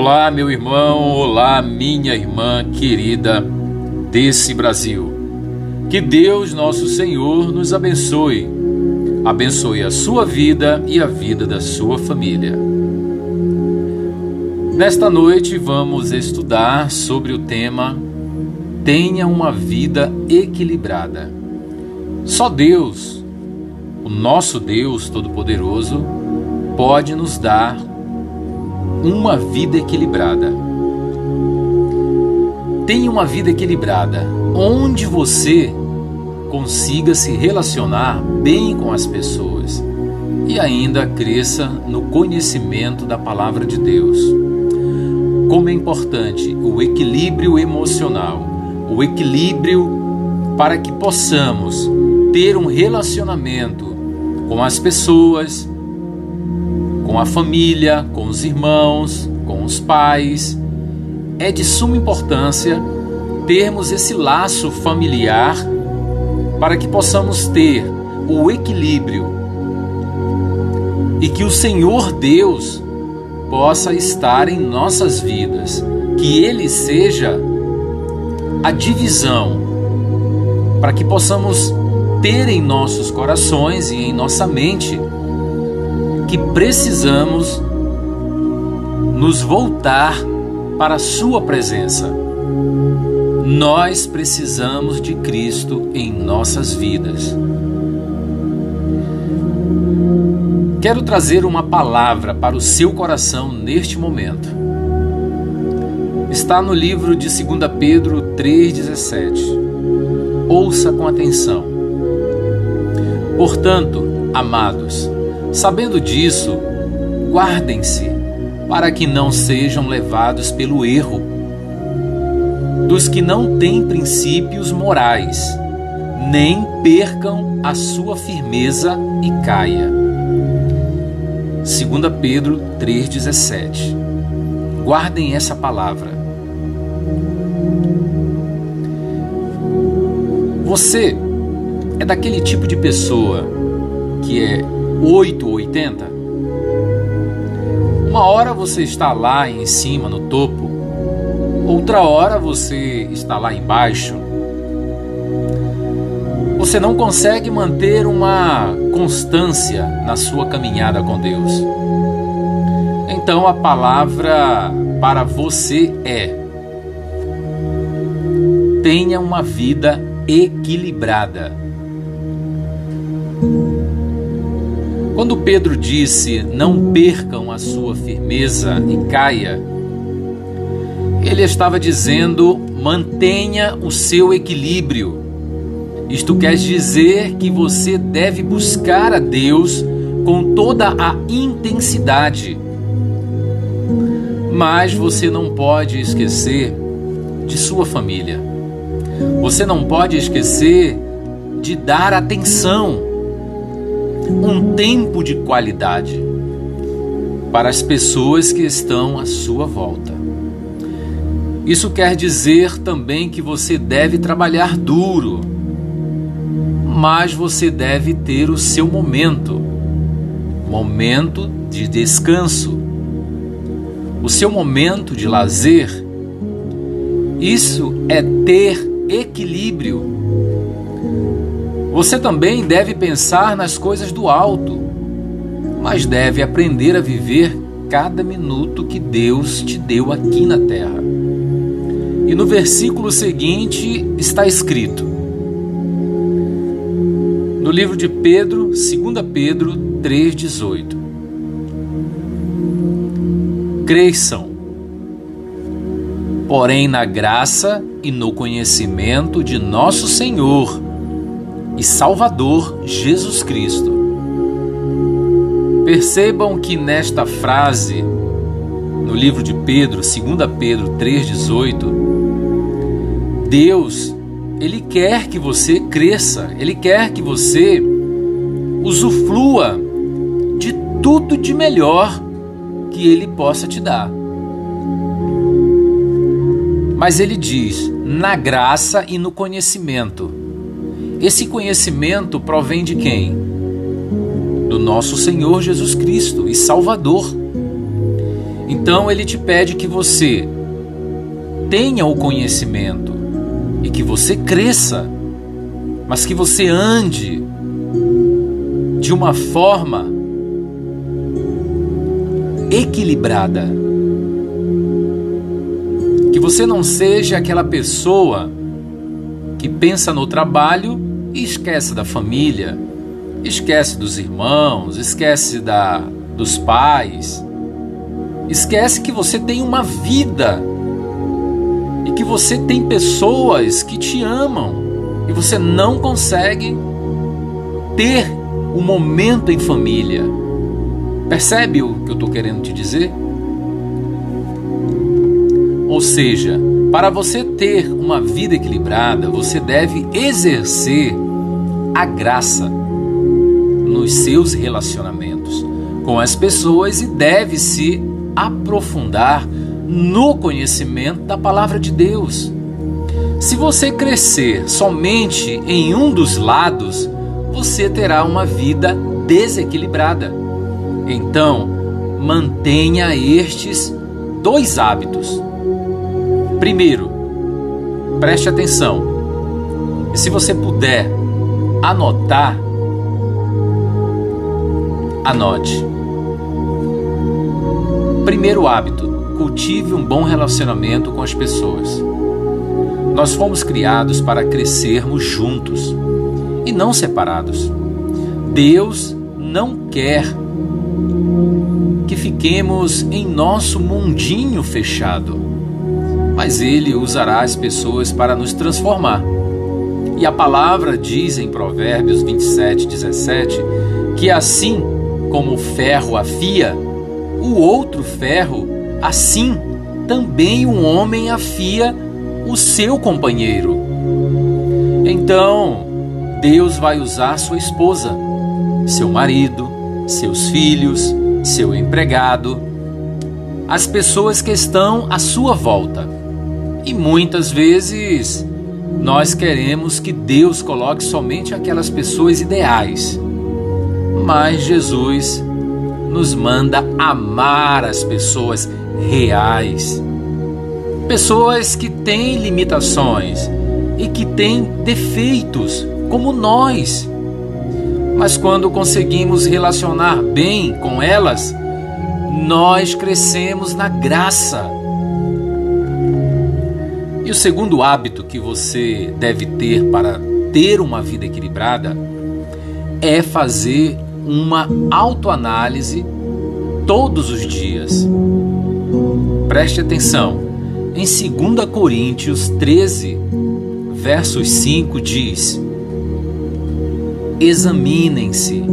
Olá, meu irmão, olá, minha irmã querida desse Brasil. Que Deus, nosso Senhor, nos abençoe. Abençoe a sua vida e a vida da sua família. Nesta noite vamos estudar sobre o tema Tenha uma vida equilibrada. Só Deus, o nosso Deus Todo-Poderoso, pode nos dar uma vida equilibrada. Tenha uma vida equilibrada, onde você consiga se relacionar bem com as pessoas e ainda cresça no conhecimento da palavra de Deus. Como é importante o equilíbrio emocional, o equilíbrio para que possamos ter um relacionamento com as pessoas, com a família, com os irmãos, com os pais. É de suma importância termos esse laço familiar para que possamos ter o equilíbrio e que o Senhor Deus possa estar em nossas vidas, que Ele seja a divisão, para que possamos ter em nossos corações e em nossa mente que precisamos nos voltar para a Sua presença. Nós precisamos de Cristo em nossas vidas. Quero trazer uma palavra para o seu coração neste momento. Está no livro de 2 Pedro 3,17. Ouça com atenção. Portanto, amados, Sabendo disso, guardem-se para que não sejam levados pelo erro dos que não têm princípios morais, nem percam a sua firmeza e caia. 2 Pedro 3,17 Guardem essa palavra. Você é daquele tipo de pessoa que é 880. Uma hora você está lá em cima, no topo, outra hora você está lá embaixo. Você não consegue manter uma constância na sua caminhada com Deus. Então a palavra para você é: tenha uma vida equilibrada. Quando Pedro disse: Não percam a sua firmeza e caia, ele estava dizendo: mantenha o seu equilíbrio. Isto quer dizer que você deve buscar a Deus com toda a intensidade. Mas você não pode esquecer de sua família. Você não pode esquecer de dar atenção um tempo de qualidade para as pessoas que estão à sua volta. Isso quer dizer também que você deve trabalhar duro, mas você deve ter o seu momento momento de descanso, o seu momento de lazer. Isso é ter equilíbrio você também deve pensar nas coisas do alto, mas deve aprender a viver cada minuto que Deus te deu aqui na terra. E no versículo seguinte está escrito, no livro de Pedro, 2 Pedro 3,18: Cresçam, porém na graça e no conhecimento de nosso Senhor e Salvador Jesus Cristo. Percebam que nesta frase, no livro de Pedro, 2 Pedro 3,18, Deus, Ele quer que você cresça, Ele quer que você usufrua de tudo de melhor que Ele possa te dar. Mas Ele diz, na graça e no conhecimento. Esse conhecimento provém de quem? Do nosso Senhor Jesus Cristo e Salvador. Então ele te pede que você tenha o conhecimento e que você cresça, mas que você ande de uma forma equilibrada. Que você não seja aquela pessoa que pensa no trabalho e esquece da família, esquece dos irmãos, esquece da dos pais, esquece que você tem uma vida e que você tem pessoas que te amam e você não consegue ter um momento em família. Percebe o que eu estou querendo te dizer? Ou seja, para você ter uma vida equilibrada, você deve exercer a graça nos seus relacionamentos com as pessoas e deve se aprofundar no conhecimento da palavra de Deus. Se você crescer somente em um dos lados, você terá uma vida desequilibrada. Então, mantenha estes dois hábitos. Primeiro, preste atenção. Se você puder anotar, anote. Primeiro hábito: cultive um bom relacionamento com as pessoas. Nós fomos criados para crescermos juntos e não separados. Deus não quer que fiquemos em nosso mundinho fechado, mas Ele usará as pessoas para nos transformar. E a palavra diz em Provérbios 27, 17 que assim como o ferro afia, o outro ferro, assim também um homem afia o seu companheiro. Então, Deus vai usar sua esposa, seu marido, seus filhos, seu empregado, as pessoas que estão à sua volta. E muitas vezes nós queremos que Deus coloque somente aquelas pessoas ideais. Mas Jesus nos manda amar as pessoas reais. Pessoas que têm limitações e que têm defeitos, como nós. Mas quando conseguimos relacionar bem com elas, nós crescemos na graça. E o segundo hábito que você deve ter para ter uma vida equilibrada é fazer uma autoanálise todos os dias. Preste atenção. Em 2 Coríntios 13, versos 5 diz: Examinem-se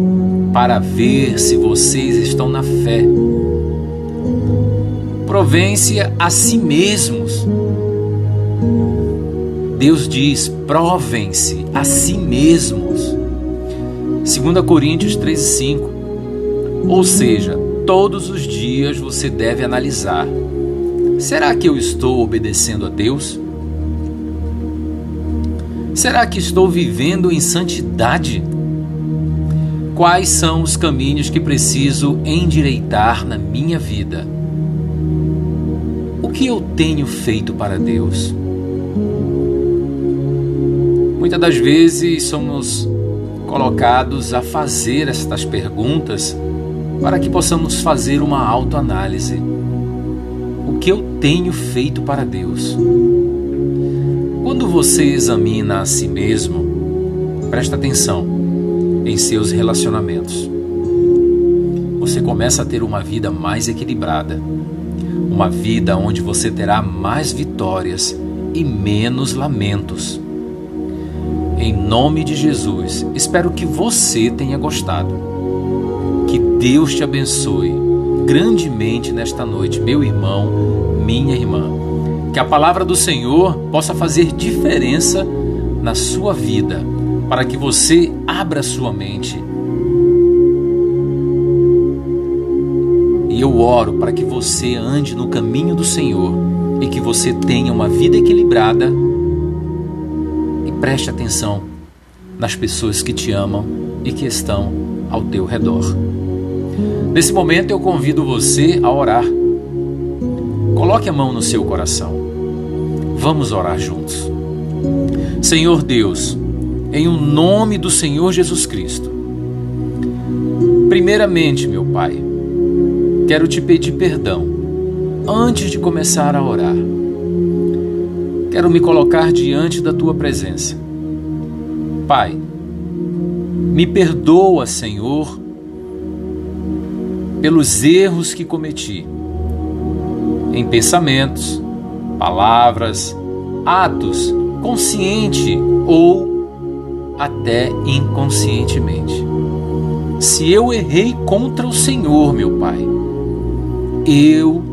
para ver se vocês estão na fé. Provém-se a si mesmos. Deus diz: provem-se a si mesmos. 2 Coríntios 13:5. Ou seja, todos os dias você deve analisar: será que eu estou obedecendo a Deus? Será que estou vivendo em santidade? Quais são os caminhos que preciso endireitar na minha vida? O que eu tenho feito para Deus? Muitas das vezes somos colocados a fazer estas perguntas para que possamos fazer uma autoanálise. O que eu tenho feito para Deus? Quando você examina a si mesmo, presta atenção em seus relacionamentos. Você começa a ter uma vida mais equilibrada, uma vida onde você terá mais vitórias e menos lamentos. Em nome de Jesus, espero que você tenha gostado. Que Deus te abençoe grandemente nesta noite, meu irmão, minha irmã. Que a palavra do Senhor possa fazer diferença na sua vida, para que você abra sua mente. E eu oro para que você ande no caminho do Senhor e que você tenha uma vida equilibrada Preste atenção nas pessoas que te amam e que estão ao teu redor. Nesse momento eu convido você a orar coloque a mão no seu coração. Vamos orar juntos. Senhor Deus, em o um nome do Senhor Jesus Cristo, primeiramente, meu Pai, quero te pedir perdão antes de começar a orar. Quero me colocar diante da tua presença. Pai, me perdoa, Senhor, pelos erros que cometi em pensamentos, palavras, atos, consciente ou até inconscientemente. Se eu errei contra o Senhor, meu Pai, eu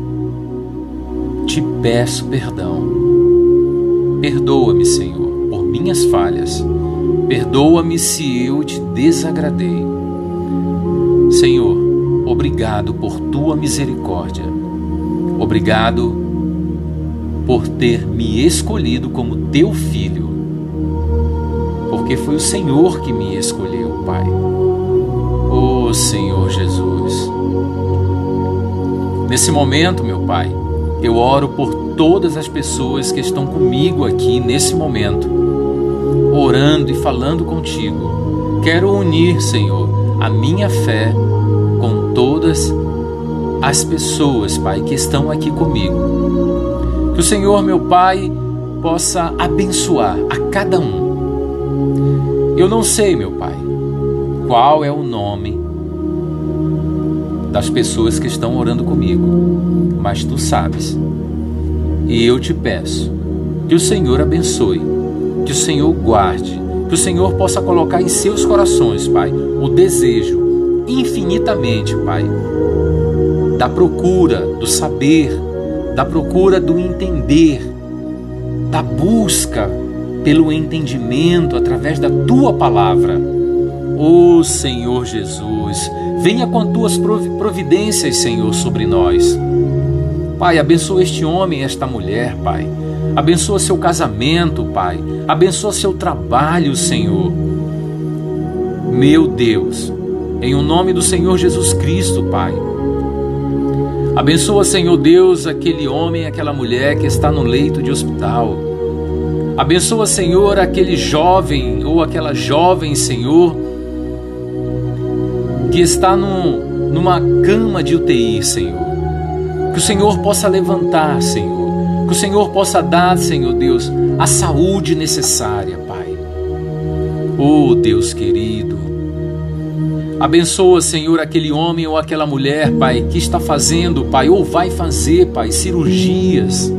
te peço perdão. Perdoa-me, Senhor, por minhas falhas. Perdoa-me se eu te desagradei. Senhor, obrigado por tua misericórdia. Obrigado por ter me escolhido como teu filho. Porque foi o Senhor que me escolheu, Pai. Oh, Senhor Jesus. Nesse momento, meu Pai, eu oro por todas as pessoas que estão comigo aqui nesse momento, orando e falando contigo. Quero unir, Senhor, a minha fé com todas as pessoas, Pai, que estão aqui comigo. Que o Senhor, meu Pai, possa abençoar a cada um. Eu não sei, meu Pai, qual é o nome das pessoas que estão orando comigo, mas tu sabes. E eu te peço que o Senhor abençoe, que o Senhor guarde, que o Senhor possa colocar em seus corações, Pai, o desejo infinitamente, Pai, da procura do saber, da procura do entender, da busca pelo entendimento através da tua palavra. Ó oh, Senhor Jesus, Venha com tuas providências, Senhor, sobre nós. Pai, abençoa este homem e esta mulher, Pai. Abençoa seu casamento, Pai. Abençoa seu trabalho, Senhor. Meu Deus, em o nome do Senhor Jesus Cristo, Pai. Abençoa, Senhor Deus, aquele homem, aquela mulher que está no leito de hospital. Abençoa, Senhor, aquele jovem ou aquela jovem, Senhor, que está no, numa cama de UTI, Senhor. Que o Senhor possa levantar, Senhor. Que o Senhor possa dar, Senhor Deus, a saúde necessária, Pai. Oh, Deus querido. Abençoa, Senhor, aquele homem ou aquela mulher, Pai, que está fazendo, Pai, ou vai fazer, Pai, cirurgias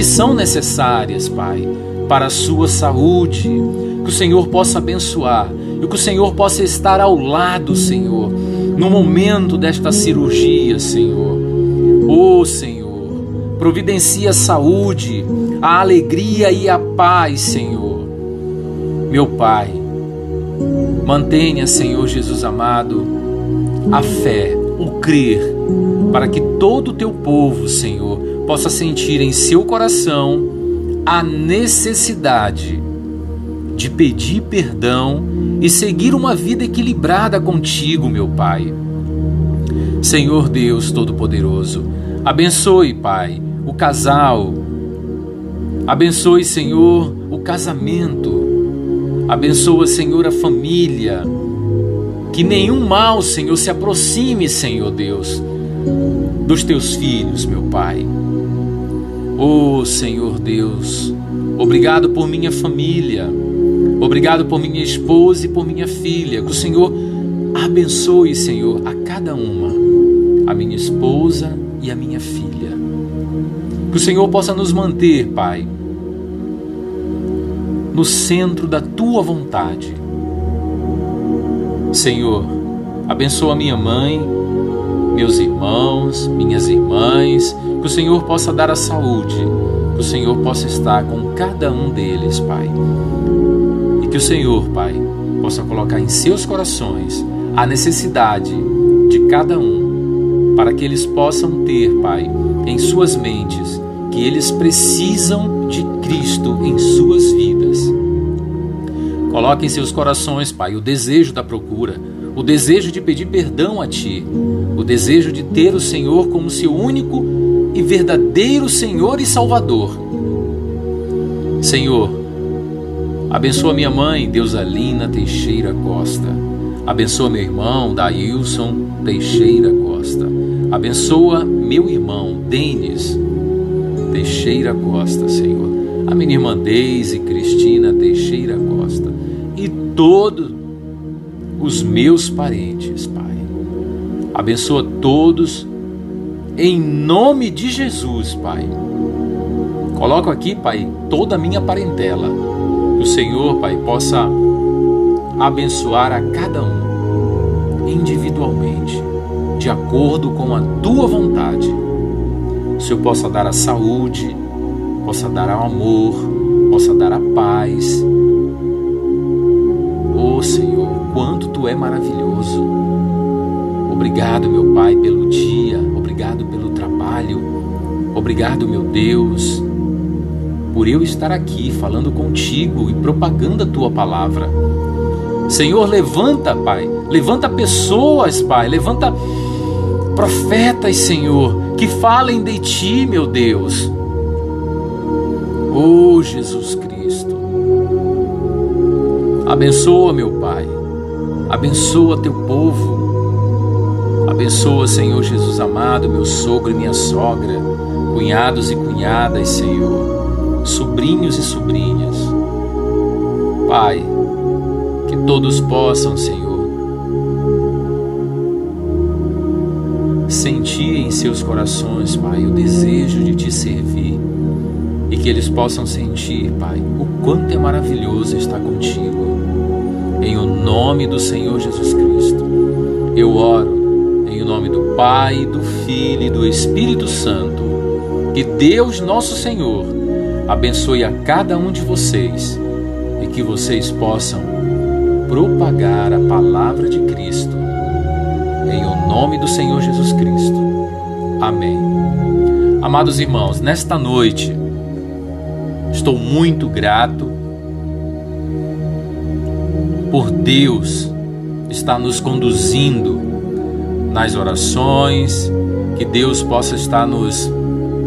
que são necessárias, Pai, para a sua saúde. Que o Senhor possa abençoar e que o Senhor possa estar ao lado, Senhor, no momento desta cirurgia, Senhor. Oh, Senhor, providencia a saúde, a alegria e a paz, Senhor. Meu Pai, mantenha, Senhor Jesus amado, a fé, o crer, para que todo o teu povo, Senhor, possa sentir em seu coração a necessidade de pedir perdão e seguir uma vida equilibrada contigo, meu Pai. Senhor Deus Todo-Poderoso, abençoe, Pai, o casal. Abençoe, Senhor, o casamento. Abençoa, Senhor, a família. Que nenhum mal, Senhor, se aproxime, Senhor Deus, dos teus filhos, meu Pai. Oh, Senhor Deus, obrigado por minha família. Obrigado por minha esposa e por minha filha. Que o Senhor abençoe, Senhor, a cada uma, a minha esposa e a minha filha. Que o Senhor possa nos manter, Pai, no centro da tua vontade. Senhor, abençoa minha mãe, meus irmãos, minhas irmãs, que o Senhor possa dar a saúde, que o Senhor possa estar com cada um deles, Pai. Que o Senhor, Pai, possa colocar em seus corações a necessidade de cada um, para que eles possam ter, Pai, em suas mentes, que eles precisam de Cristo em suas vidas. Coloque em seus corações, Pai, o desejo da procura, o desejo de pedir perdão a Ti, o desejo de ter o Senhor como seu único e verdadeiro Senhor e Salvador. Senhor, abençoa minha mãe, Deusalina Teixeira Costa. Abençoa meu irmão, Daílson Teixeira Costa. Abençoa meu irmão, Denis Teixeira Costa, Senhor. A minha irmã Deise Cristina Teixeira Costa. E todos os meus parentes, Pai. Abençoa todos em nome de Jesus, Pai. Coloco aqui, Pai, toda a minha parentela. Que o Senhor, Pai, possa abençoar a cada um individualmente, de acordo com a tua vontade. O Senhor possa dar a saúde, possa dar o amor, possa dar a paz. Oh Senhor, quanto tu é maravilhoso. Obrigado, meu Pai, pelo dia, obrigado pelo trabalho, obrigado, meu Deus, por eu estar aqui falando contigo e propagando a tua palavra. Senhor, levanta, Pai, levanta pessoas, Pai, levanta profetas, Senhor, que falem de ti, meu Deus. Oh, Jesus Cristo. Abençoa, meu Pai. Abençoa teu povo. Abençoa, Senhor Jesus amado, meu sogro e minha sogra, cunhados e cunhadas, Senhor, sobrinhos e sobrinhas. Pai, que todos possam, Senhor, em seus corações, Pai, o desejo de te servir e que eles possam sentir, Pai, o quanto é maravilhoso estar contigo. Em o nome do Senhor Jesus Cristo, eu oro em nome do Pai, do Filho e do Espírito Santo. Que Deus, nosso Senhor, abençoe a cada um de vocês e que vocês possam propagar a palavra de Cristo. Nome do Senhor Jesus Cristo. Amém. Amados irmãos, nesta noite, estou muito grato por Deus estar nos conduzindo nas orações, que Deus possa estar nos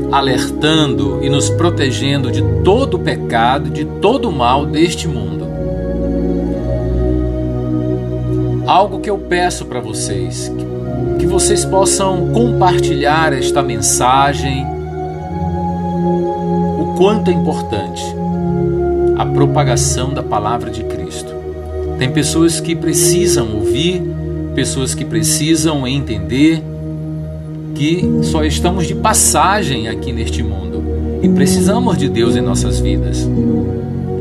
alertando e nos protegendo de todo o pecado, de todo o mal deste mundo. Algo que eu peço para vocês, que vocês possam compartilhar esta mensagem, o quanto é importante a propagação da palavra de Cristo. Tem pessoas que precisam ouvir, pessoas que precisam entender que só estamos de passagem aqui neste mundo e precisamos de Deus em nossas vidas.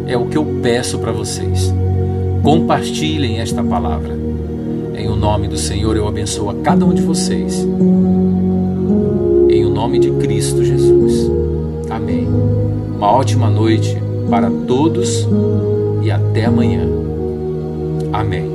É o que eu peço para vocês. Compartilhem esta palavra. Nome do Senhor eu abençoo a cada um de vocês. Em o nome de Cristo Jesus. Amém. Uma ótima noite para todos e até amanhã. Amém.